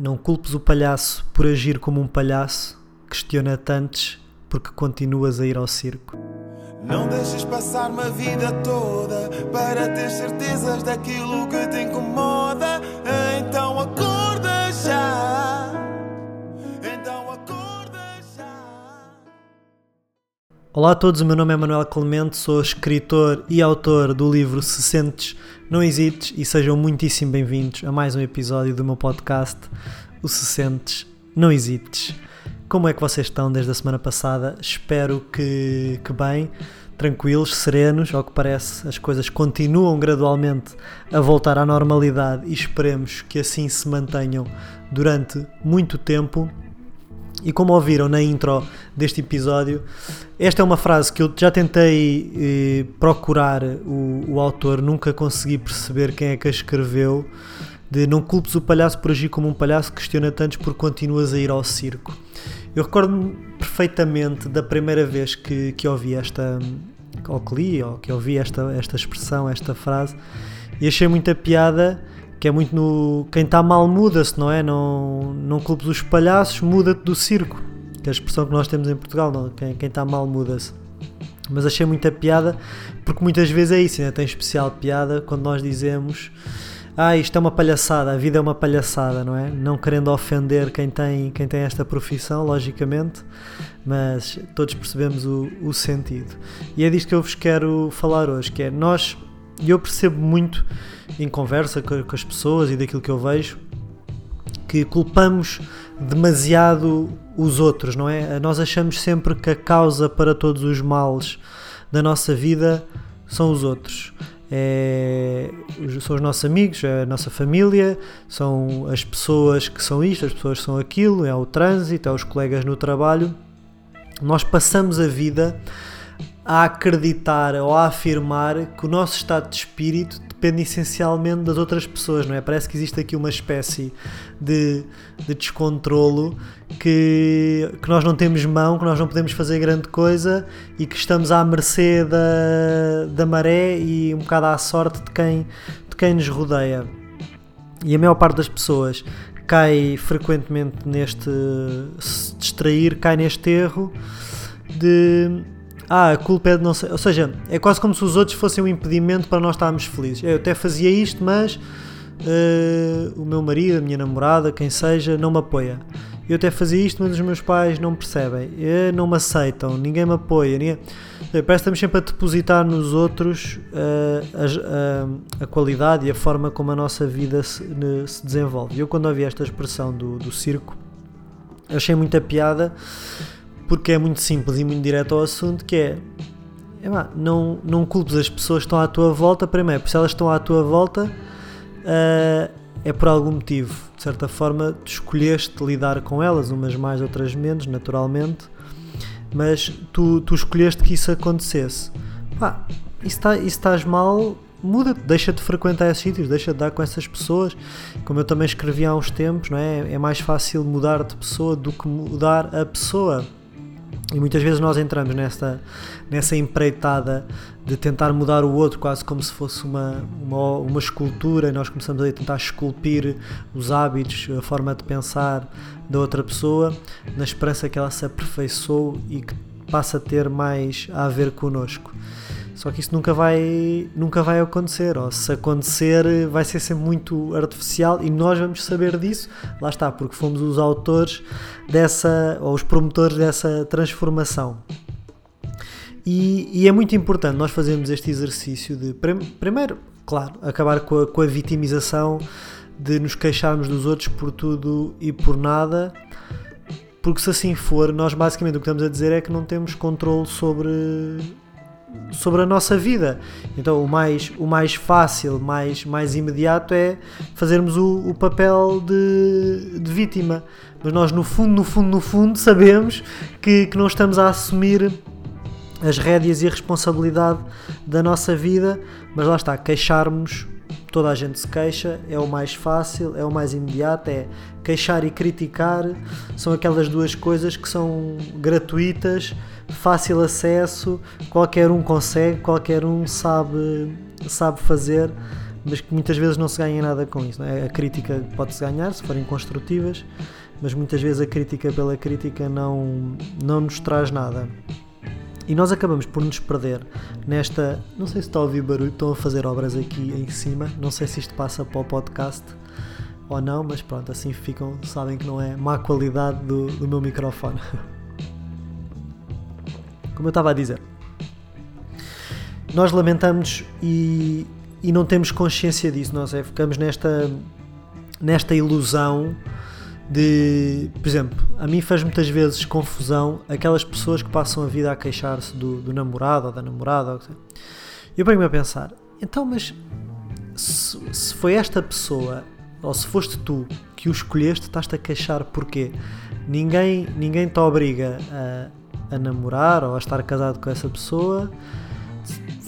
Não culpes o palhaço por agir como um palhaço, questiona tantos porque continuas a ir ao circo. Não deixes passar uma vida toda para ter certezas daquilo que te incomoda. Olá a todos, o meu nome é Manuel Clemente, sou escritor e autor do livro Se Sentes, Não Hesites e sejam muitíssimo bem-vindos a mais um episódio do meu podcast, o Se Sentes, Não Hesites. Como é que vocês estão desde a semana passada? Espero que, que bem, tranquilos, serenos. Ao que parece, as coisas continuam gradualmente a voltar à normalidade e esperemos que assim se mantenham durante muito tempo. E como ouviram na intro deste episódio, esta é uma frase que eu já tentei eh, procurar o, o autor, nunca consegui perceber quem é que a escreveu. De não culpes o palhaço por agir como um palhaço, questiona tantos porque continuas a ir ao circo. Eu recordo-me perfeitamente da primeira vez que, que ouvi esta, ou que li, ou que ouvi esta, esta expressão, esta frase, e achei muita piada, que é muito no. Quem está mal muda-se, não é? Não, não culpes os palhaços, muda-te do circo, que é a expressão que nós temos em Portugal, não? Quem, está mal muda-se. Mas achei muita piada, porque muitas vezes é isso, ainda tem especial piada quando nós dizemos ah, isto é uma palhaçada, a vida é uma palhaçada, não é? Não querendo ofender quem tem, quem tem esta profissão, logicamente, mas todos percebemos o, o sentido. E é disto que eu vos quero falar hoje, que é nós, e eu percebo muito em conversa com, com as pessoas e daquilo que eu vejo, que culpamos demasiado os outros, não é? Nós achamos sempre que a causa para todos os males da nossa vida são os outros é, são os nossos amigos, é a nossa família, são as pessoas que são isto, as pessoas que são aquilo, é o trânsito, é os colegas no trabalho. Nós passamos a vida a acreditar ou a afirmar que o nosso estado de espírito depende essencialmente das outras pessoas, não é? Parece que existe aqui uma espécie de, de descontrolo que, que nós não temos mão, que nós não podemos fazer grande coisa e que estamos à mercê da, da maré e um bocado à sorte de quem, de quem nos rodeia. E a maior parte das pessoas cai frequentemente neste se distrair, cai neste erro de ah, a culpa é de não sei. Ou seja, é quase como se os outros fossem um impedimento para nós estarmos felizes. Eu até fazia isto, mas uh, o meu marido, a minha namorada, quem seja, não me apoia. Eu até fazia isto, mas os meus pais não percebem, uh, não me aceitam, ninguém me apoia. Ninguém... Parece que estamos sempre a depositar nos outros uh, a, a, a, qualidade e a forma como a nossa vida se, ne, se desenvolve. Eu, quando ouvi esta expressão do, do circo, achei muita piada porque é muito simples e muito direto ao assunto, que é, é não, não culpes as pessoas que estão à tua volta, primeiro, porque se elas estão à tua volta, uh, é por algum motivo. De certa forma, tu escolheste lidar com elas, umas mais, outras menos, naturalmente, mas tu, tu escolheste que isso acontecesse. Pá, isso, tá, isso estás mal, muda deixa de frequentar esses sítios, deixa de dar com essas pessoas. Como eu também escrevi há uns tempos, não é? É mais fácil mudar de pessoa do que mudar a pessoa. E muitas vezes nós entramos nessa, nessa empreitada de tentar mudar o outro, quase como se fosse uma, uma, uma escultura, e nós começamos a tentar esculpir os hábitos, a forma de pensar da outra pessoa, na esperança que ela se aperfeiçoe e que passe a ter mais a ver connosco. Só que isso nunca vai, nunca vai acontecer, ou se acontecer vai ser sempre muito artificial e nós vamos saber disso, lá está, porque fomos os autores dessa, ou os promotores dessa transformação. E, e é muito importante nós fazermos este exercício de, primeiro, claro, acabar com a, com a vitimização de nos queixarmos dos outros por tudo e por nada, porque se assim for, nós basicamente o que estamos a dizer é que não temos controle sobre sobre a nossa vida. Então o mais, o mais fácil, mais, mais imediato é fazermos o, o papel de, de, vítima. Mas nós no fundo, no fundo, no fundo sabemos que, que não estamos a assumir as rédeas e a responsabilidade da nossa vida, mas lá está, queixarmos toda a gente se queixa, é o mais fácil, é o mais imediato, é queixar e criticar, são aquelas duas coisas que são gratuitas, fácil acesso, qualquer um consegue, qualquer um sabe, sabe fazer, mas que muitas vezes não se ganha nada com isso. É? A crítica pode-se ganhar se forem construtivas, mas muitas vezes a crítica pela crítica não, não nos traz nada. E nós acabamos por nos perder nesta. Não sei se está a ouvir barulho, estão a fazer obras aqui em cima. Não sei se isto passa para o podcast ou não, mas pronto, assim ficam, sabem que não é má qualidade do, do meu microfone. Como eu estava a dizer, nós lamentamos e, e não temos consciência disso, nós é, ficamos nesta, nesta ilusão de, por exemplo, a mim faz muitas vezes confusão aquelas pessoas que passam a vida a queixar-se do, do, namorado ou da namorada. Ou eu venho-me a pensar, então, mas se, se, foi esta pessoa, ou se foste tu que o escolheste, estás-te a queixar porquê? Ninguém, ninguém te obriga a, a namorar ou a estar casado com essa pessoa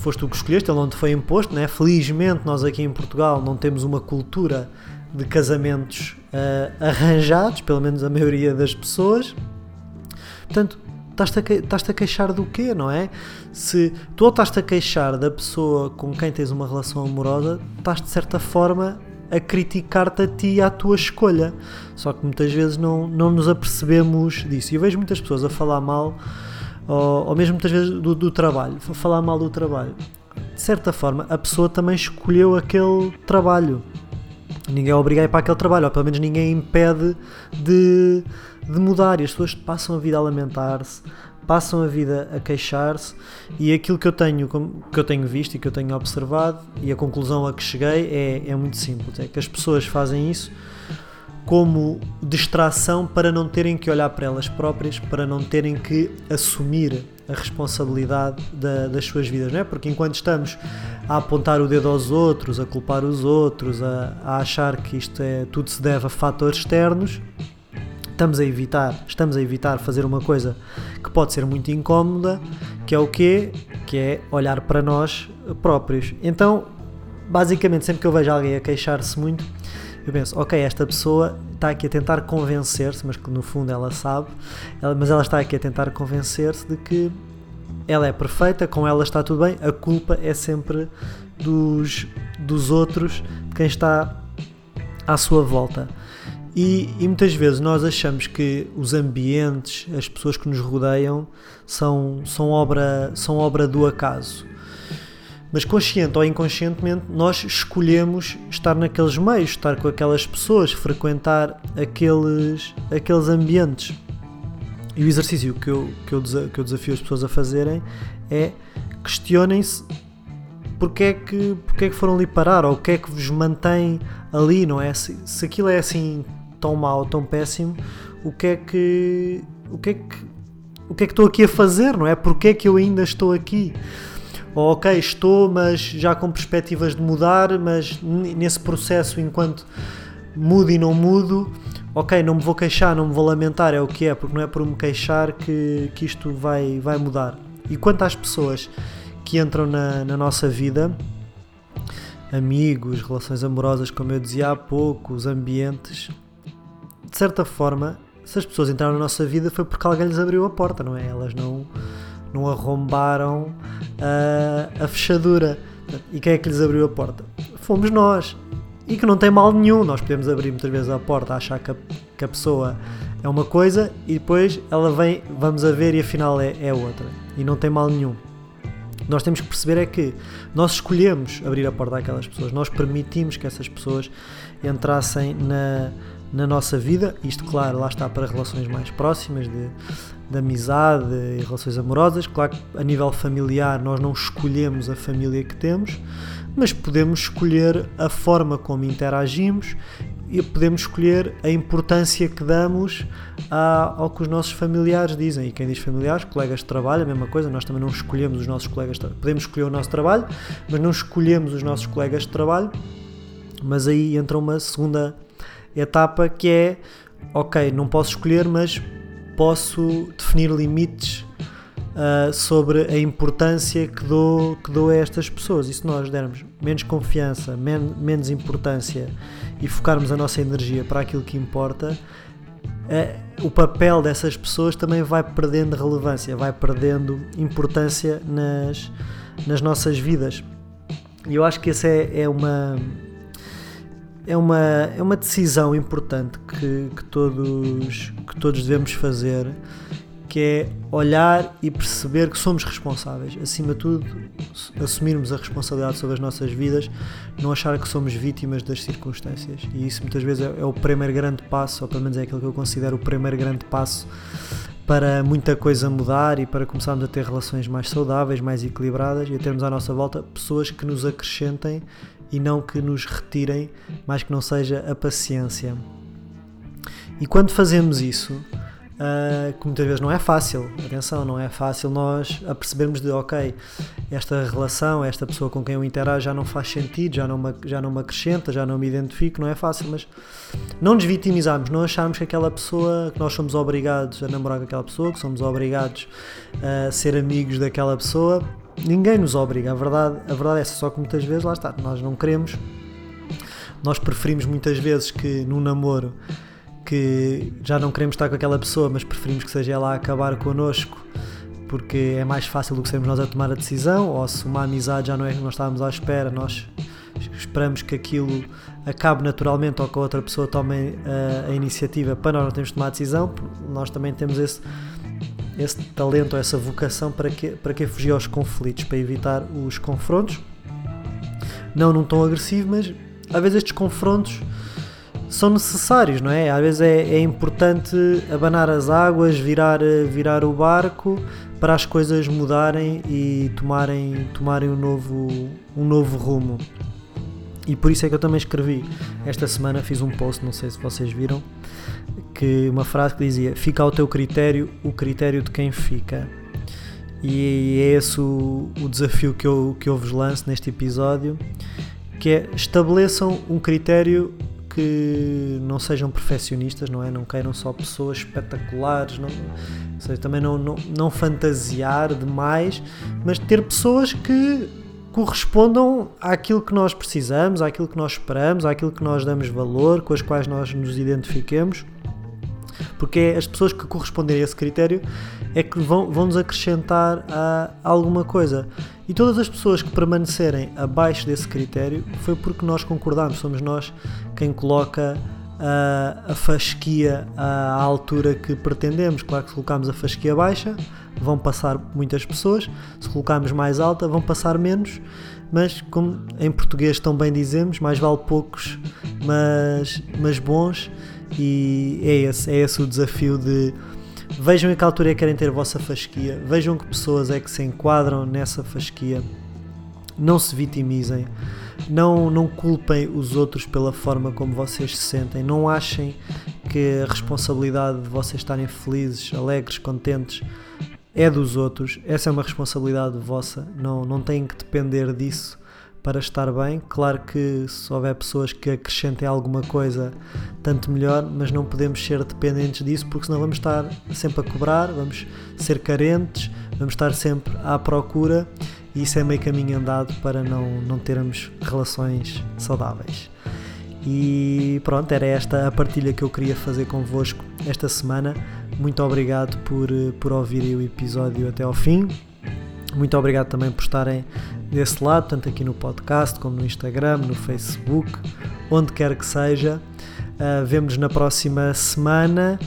foste tu que escolheste, ele não te foi imposto, né? felizmente nós aqui em Portugal não temos uma cultura de casamentos uh, arranjados, pelo menos a maioria das pessoas. Portanto, estás-te a, a queixar do quê, não é? Se tu estás-te a queixar da pessoa com quem tens uma relação amorosa, estás de certa forma a criticar-te a ti e à tua escolha. Só que muitas vezes não, não nos apercebemos disso. E eu vejo muitas pessoas a falar mal, ou, ou mesmo muitas vezes do, do trabalho, a falar mal do trabalho. De certa forma, a pessoa também escolheu aquele trabalho ninguém é obriga a ir para aquele trabalho, ou pelo menos ninguém impede de, de mudar. E as pessoas passam a vida a lamentar-se, passam a vida a queixar-se, e aquilo que eu tenho, que eu tenho visto e que eu tenho observado, e a conclusão a que cheguei é, é muito simples: é que as pessoas fazem isso como distração para não terem que olhar para elas próprias, para não terem que assumir a responsabilidade da, das suas vidas, não é? Porque enquanto estamos a apontar o dedo aos outros, a culpar os outros, a, a achar que isto é tudo se deve a fatores externos, estamos a evitar, estamos a evitar fazer uma coisa que pode ser muito incómoda, que é o quê? Que é olhar para nós próprios. Então, basicamente, sempre que eu vejo alguém a queixar-se muito, eu penso, ok, esta pessoa está aqui a tentar convencer-se, mas que no fundo ela sabe, ela, mas ela está aqui a tentar convencer-se de que ela é perfeita, com ela está tudo bem, a culpa é sempre dos, dos outros, de quem está à sua volta. E, e, muitas vezes nós achamos que os ambientes, as pessoas que nos rodeiam, são, são, obra, são obra do acaso. Mas consciente ou inconscientemente, nós escolhemos estar naqueles meios, estar com aquelas pessoas, frequentar aqueles, aqueles ambientes. E o exercício que eu, que, eu, que eu desafio as pessoas a fazerem é questionem-se porque é, que, porque é que foram ali parar ou o que é que vos mantém ali, não é? Se, se aquilo é assim tão mau, tão péssimo, o que é que. O que é que. O que é que estou aqui a fazer, não é? Porque é que eu ainda estou aqui? ou ok, estou, mas já com perspectivas de mudar, mas nesse processo, enquanto mudo e não mudo, ok, não me vou queixar, não me vou lamentar, é o que é, porque não é por me queixar que, que isto vai, vai mudar. E quanto às pessoas que entram na, na nossa vida, amigos, relações amorosas, como eu dizia há pouco, os ambientes, de certa forma, se as pessoas entraram na nossa vida foi porque alguém lhes abriu a porta, não é? Elas não não arrombaram a, a fechadura. E quem é que lhes abriu a porta? Fomos nós. E que não tem mal nenhum. Nós podemos abrir muitas vezes a porta, achar que a, que a pessoa é uma coisa e depois ela vem, vamos a ver e afinal é, é outra. E não tem mal nenhum. Nós temos que perceber é que nós escolhemos abrir a porta àquelas pessoas, nós permitimos que essas pessoas entrassem na, na nossa vida. Isto, claro, lá está para relações mais próximas, de, de amizade e relações amorosas. Claro que a nível familiar nós não escolhemos a família que temos, mas podemos escolher a forma como interagimos e podemos escolher a importância que damos ao que os nossos familiares dizem. E quem diz familiares, colegas de trabalho, a mesma coisa, nós também não escolhemos os nossos colegas de trabalho. Podemos escolher o nosso trabalho, mas não escolhemos os nossos colegas de trabalho. Mas aí entra uma segunda etapa que é ok, não posso escolher, mas posso definir limites uh, sobre a importância que dou, que dou a estas pessoas. E se nós dermos menos confiança, men menos importância e focarmos a nossa energia para aquilo que importa, uh, o papel dessas pessoas também vai perdendo relevância, vai perdendo importância nas, nas nossas vidas. E eu acho que essa é, é uma é uma, é uma decisão importante que, que, todos, que todos devemos fazer, que é olhar e perceber que somos responsáveis. Acima de tudo, assumirmos a responsabilidade sobre as nossas vidas, não achar que somos vítimas das circunstâncias. E isso muitas vezes é, é o primeiro grande passo, ou pelo menos é aquilo que eu considero o primeiro grande passo para muita coisa mudar e para começarmos a ter relações mais saudáveis, mais equilibradas e a termos à nossa volta pessoas que nos acrescentem e não que nos retirem, mais que não seja a paciência. E quando fazemos isso, uh, que muitas vezes não é fácil, atenção, não é fácil nós apercebermos de ok, esta relação, esta pessoa com quem eu interajo já não faz sentido, já não me, já não me acrescenta, já não me identifico, não é fácil, mas não nos não acharmos que aquela pessoa, que nós somos obrigados a namorar com aquela pessoa, que somos obrigados a ser amigos daquela pessoa, Ninguém nos obriga, a verdade, a verdade é essa, só que muitas vezes, lá está, nós não queremos, nós preferimos muitas vezes que num namoro que já não queremos estar com aquela pessoa, mas preferimos que seja ela a acabar connosco porque é mais fácil do que sermos nós a tomar a decisão, ou se uma amizade já não é que nós estávamos à espera, nós esperamos que aquilo acabe naturalmente ou que a outra pessoa tome a, a iniciativa para nós não termos de tomar a decisão, nós também temos esse esse talento, essa vocação para que, para que fugir aos conflitos, para evitar os confrontos. Não num tom agressivo, mas às vezes estes confrontos são necessários, não é? Às vezes é, é importante abanar as águas, virar, virar o barco para as coisas mudarem e tomarem, tomarem um, novo, um novo rumo. E por isso é que eu também escrevi. Esta semana fiz um post, não sei se vocês viram, que uma frase que dizia: Fica ao teu critério o critério de quem fica. E é esse o, o desafio que eu, que eu vos lanço neste episódio, que é estabeleçam um critério que não sejam perfeccionistas, não é? Não queiram só pessoas espetaculares, não, ou seja, também não, não, não fantasiar demais, mas ter pessoas que correspondam àquilo que nós precisamos, àquilo que nós esperamos, àquilo que nós damos valor, com as quais nós nos identifiquemos porque as pessoas que corresponderem a esse critério é que vão, vão nos acrescentar a, a alguma coisa. E todas as pessoas que permanecerem abaixo desse critério foi porque nós concordamos, somos nós quem coloca a, a fasquia à altura que pretendemos. Claro que se colocarmos a fasquia baixa, vão passar muitas pessoas, se colocarmos mais alta, vão passar menos, mas como em português tão bem dizemos, mais vale poucos, mas, mas bons e é esse, é esse o desafio de vejam em que altura é que querem ter a vossa fasquia, vejam que pessoas é que se enquadram nessa fasquia, não se vitimizem, não, não culpem os outros pela forma como vocês se sentem, não achem que a responsabilidade de vocês estarem felizes, alegres, contentes é dos outros, essa é uma responsabilidade vossa, não, não têm que depender disso para estar bem. Claro que se houver pessoas que acrescentem alguma coisa, tanto melhor, mas não podemos ser dependentes disso porque senão vamos estar sempre a cobrar, vamos ser carentes, vamos estar sempre à procura e isso é meio caminho andado para não, não termos relações saudáveis. E pronto, era esta a partilha que eu queria fazer convosco esta semana. Muito obrigado por, por ouvirem o episódio até ao fim. Muito obrigado também por estarem desse lado, tanto aqui no podcast como no Instagram, no Facebook, onde quer que seja. Uh, Vemo-nos na próxima semana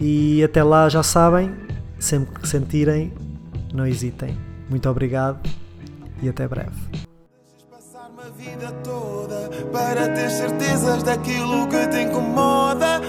e até lá já sabem, sempre que sentirem, não hesitem. Muito obrigado e até breve. Para ter certezas daquilo que te incomoda.